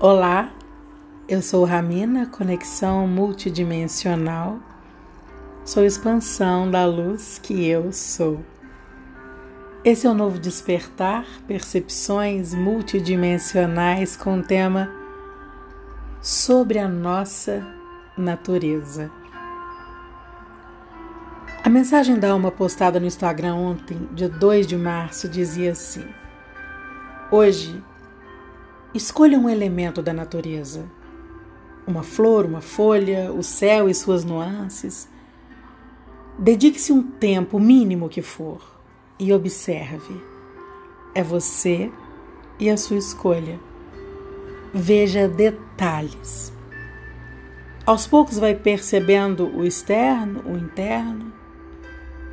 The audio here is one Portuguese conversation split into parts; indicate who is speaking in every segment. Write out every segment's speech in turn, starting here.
Speaker 1: Olá, eu sou Ramina, conexão multidimensional. Sou expansão da luz que eu sou. Esse é o novo despertar, percepções multidimensionais com o tema sobre a nossa natureza. A mensagem da alma postada no Instagram ontem, dia 2 de março, dizia assim: Hoje Escolha um elemento da natureza. Uma flor, uma folha, o céu e suas nuances. Dedique-se um tempo mínimo que for e observe. É você e a sua escolha. Veja detalhes. Aos poucos vai percebendo o externo, o interno,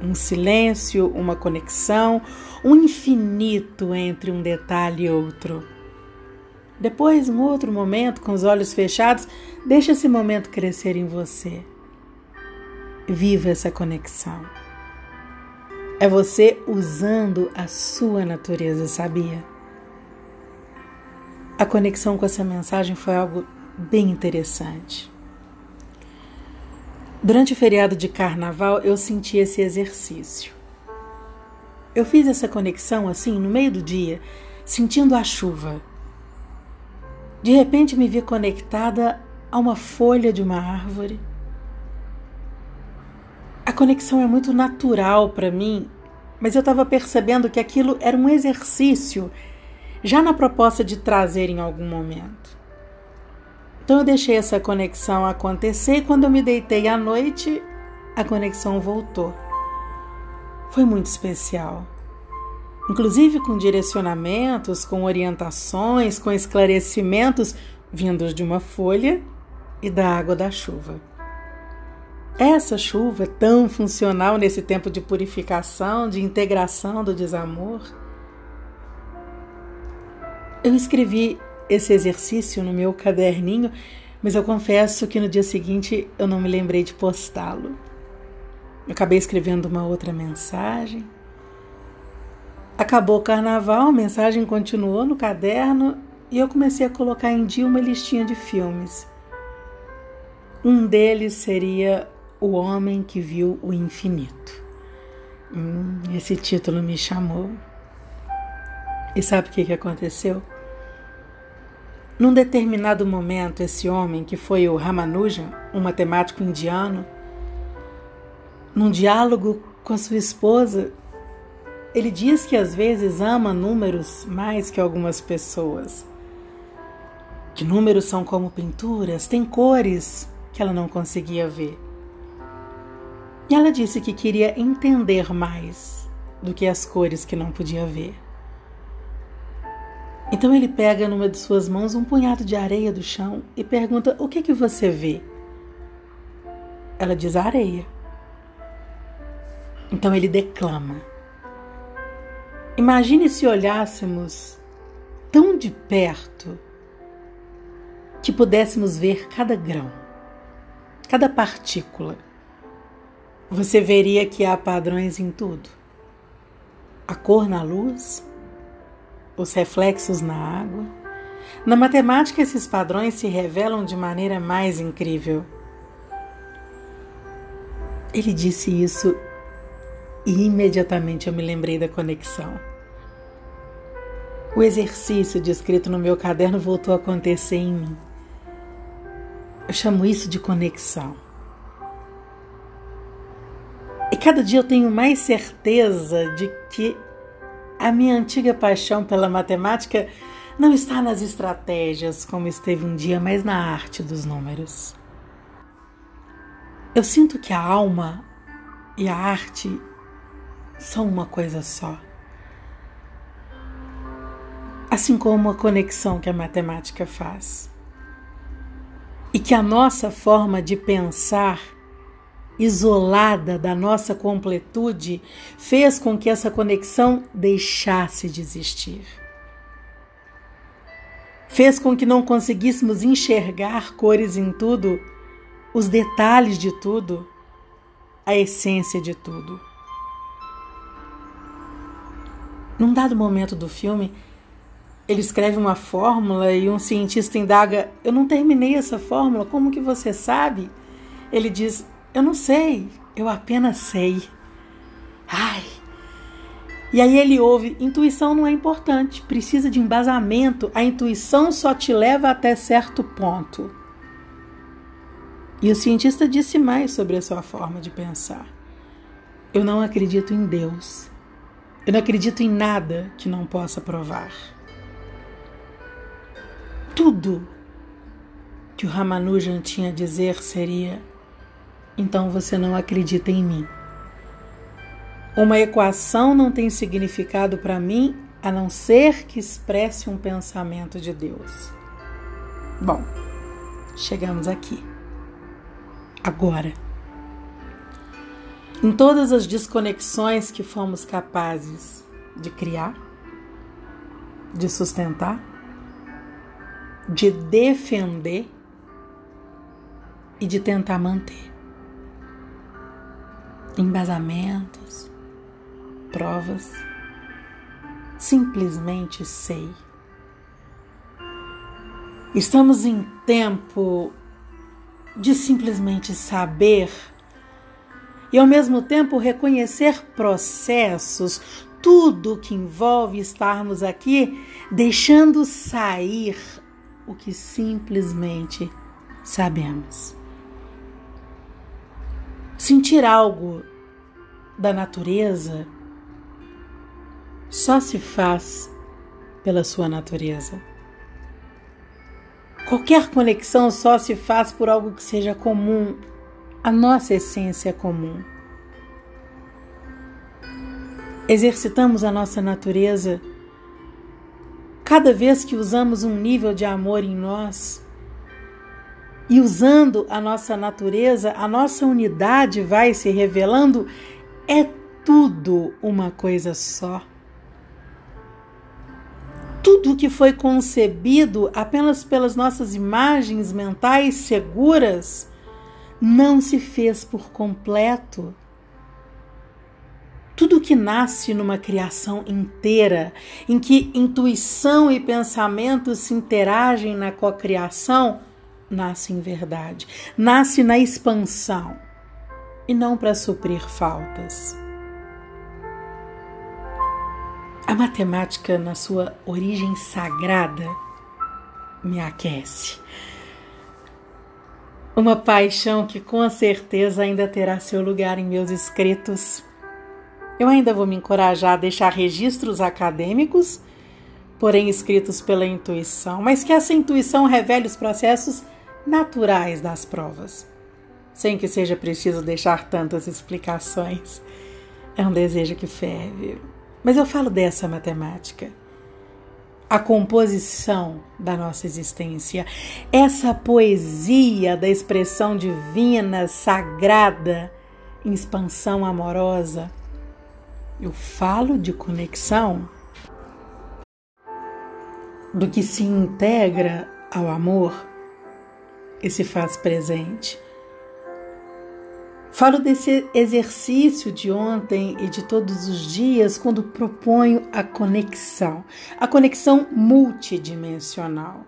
Speaker 1: um silêncio, uma conexão, um infinito entre um detalhe e outro. Depois, em outro momento, com os olhos fechados, deixe esse momento crescer em você. Viva essa conexão. É você usando a sua natureza, sabia? A conexão com essa mensagem foi algo bem interessante. Durante o feriado de carnaval, eu senti esse exercício. Eu fiz essa conexão assim, no meio do dia, sentindo a chuva de repente me vi conectada a uma folha de uma árvore. A conexão é muito natural para mim, mas eu estava percebendo que aquilo era um exercício, já na proposta de trazer em algum momento. Então eu deixei essa conexão acontecer e quando eu me deitei à noite, a conexão voltou. Foi muito especial inclusive com direcionamentos, com orientações, com esclarecimentos vindos de uma folha e da água da chuva. Essa chuva tão funcional nesse tempo de purificação, de integração do desamor. Eu escrevi esse exercício no meu caderninho, mas eu confesso que no dia seguinte eu não me lembrei de postá-lo. Eu acabei escrevendo uma outra mensagem, Acabou o carnaval, a mensagem continuou no caderno e eu comecei a colocar em dia uma listinha de filmes. Um deles seria O Homem que Viu o Infinito. Hum, esse título me chamou. E sabe o que, que aconteceu? Num determinado momento, esse homem, que foi o Ramanujan, um matemático indiano, num diálogo com a sua esposa, ele diz que às vezes ama números mais que algumas pessoas. Que números são como pinturas, têm cores que ela não conseguia ver. E ela disse que queria entender mais do que as cores que não podia ver. Então ele pega numa de suas mãos um punhado de areia do chão e pergunta: O que que você vê? Ela diz: areia. Então ele declama. Imagine se olhássemos tão de perto que pudéssemos ver cada grão, cada partícula. Você veria que há padrões em tudo. A cor na luz, os reflexos na água. Na matemática, esses padrões se revelam de maneira mais incrível. Ele disse isso e imediatamente eu me lembrei da conexão. O exercício descrito no meu caderno voltou a acontecer em mim. Eu chamo isso de conexão. E cada dia eu tenho mais certeza de que a minha antiga paixão pela matemática não está nas estratégias como esteve um dia, mas na arte dos números. Eu sinto que a alma e a arte são uma coisa só. Assim como a conexão que a matemática faz. E que a nossa forma de pensar, isolada da nossa completude, fez com que essa conexão deixasse de existir. Fez com que não conseguíssemos enxergar cores em tudo, os detalhes de tudo, a essência de tudo. Num dado momento do filme, ele escreve uma fórmula e um cientista indaga: Eu não terminei essa fórmula, como que você sabe? Ele diz: Eu não sei, eu apenas sei. Ai. E aí ele ouve: intuição não é importante, precisa de embasamento, a intuição só te leva até certo ponto. E o cientista disse mais sobre a sua forma de pensar. Eu não acredito em Deus. Eu não acredito em nada que não possa provar. Tudo que o Ramanujan tinha a dizer seria: então você não acredita em mim. Uma equação não tem significado para mim a não ser que expresse um pensamento de Deus. Bom, chegamos aqui. Agora. Em todas as desconexões que fomos capazes de criar, de sustentar, de defender e de tentar manter. Embasamentos, provas, simplesmente sei. Estamos em tempo de simplesmente saber e ao mesmo tempo reconhecer processos, tudo que envolve estarmos aqui, deixando sair o que simplesmente sabemos. Sentir algo da natureza só se faz pela sua natureza. Qualquer conexão só se faz por algo que seja comum, a nossa essência comum. Exercitamos a nossa natureza cada vez que usamos um nível de amor em nós. E usando a nossa natureza, a nossa unidade vai se revelando é tudo uma coisa só. Tudo que foi concebido apenas pelas nossas imagens mentais seguras não se fez por completo. Tudo que nasce numa criação inteira, em que intuição e pensamento se interagem na cocriação, nasce em verdade, nasce na expansão e não para suprir faltas. A matemática, na sua origem sagrada, me aquece. Uma paixão que com certeza ainda terá seu lugar em meus escritos. Eu ainda vou me encorajar a deixar registros acadêmicos, porém escritos pela intuição, mas que essa intuição revele os processos naturais das provas sem que seja preciso deixar tantas explicações. É um desejo que ferve. Mas eu falo dessa matemática. A composição da nossa existência, essa poesia da expressão divina, sagrada, expansão amorosa. Eu falo de conexão do que se integra ao amor e se faz presente Falo desse exercício de ontem e de todos os dias quando proponho a conexão, a conexão multidimensional,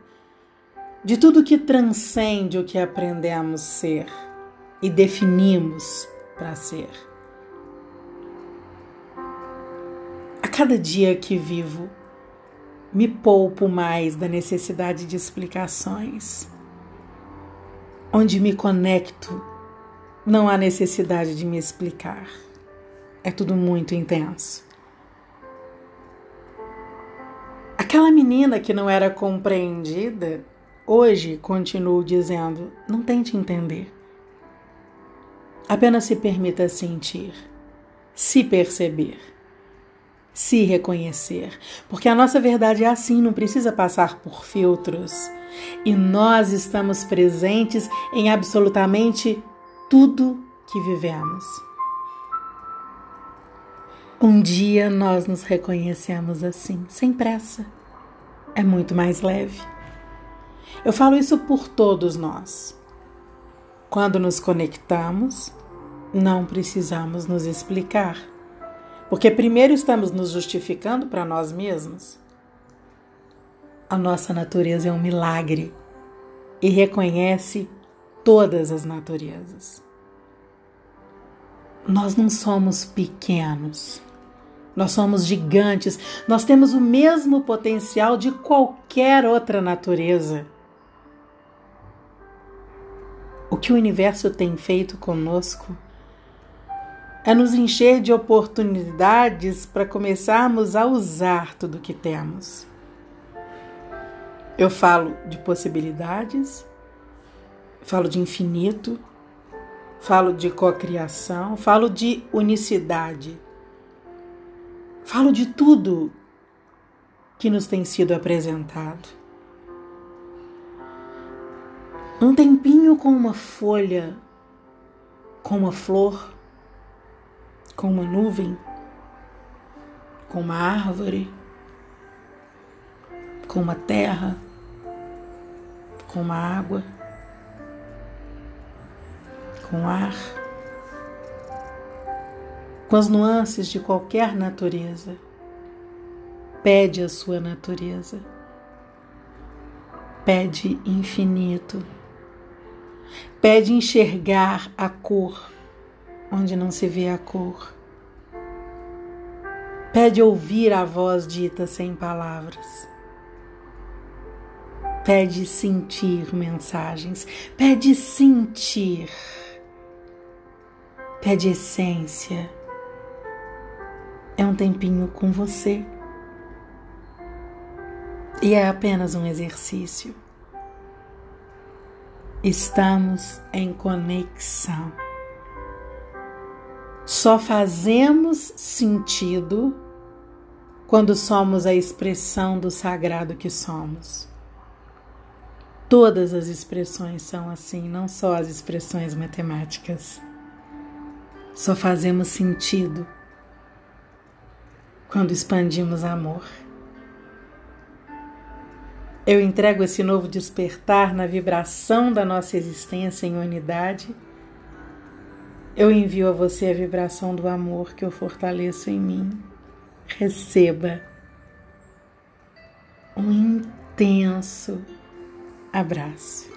Speaker 1: de tudo que transcende o que aprendemos ser e definimos para ser. A cada dia que vivo, me poupo mais da necessidade de explicações, onde me conecto não há necessidade de me explicar. É tudo muito intenso. Aquela menina que não era compreendida, hoje continuo dizendo: não tente entender. Apenas se permita sentir, se perceber, se reconhecer. Porque a nossa verdade é assim, não precisa passar por filtros. E nós estamos presentes em absolutamente tudo que vivemos. Um dia nós nos reconhecemos assim, sem pressa. É muito mais leve. Eu falo isso por todos nós. Quando nos conectamos, não precisamos nos explicar, porque primeiro estamos nos justificando para nós mesmos. A nossa natureza é um milagre e reconhece todas as naturezas. Nós não somos pequenos, nós somos gigantes, nós temos o mesmo potencial de qualquer outra natureza. O que o universo tem feito conosco é nos encher de oportunidades para começarmos a usar tudo que temos. Eu falo de possibilidades, falo de infinito, falo de cocriação, falo de unicidade, falo de tudo que nos tem sido apresentado. Um tempinho com uma folha, com uma flor, com uma nuvem, com uma árvore, com uma terra, com uma água, com ar, com as nuances de qualquer natureza. Pede a sua natureza, pede infinito Pede enxergar a cor onde não se vê a cor. Pede ouvir a voz dita sem palavras. Pede sentir mensagens. Pede sentir. Pede essência. É um tempinho com você. E é apenas um exercício estamos em conexão. Só fazemos sentido quando somos a expressão do sagrado que somos. Todas as expressões são assim, não só as expressões matemáticas. Só fazemos sentido quando expandimos amor. Eu entrego esse novo despertar na vibração da nossa existência em unidade. Eu envio a você a vibração do amor que eu fortaleço em mim. Receba um intenso abraço.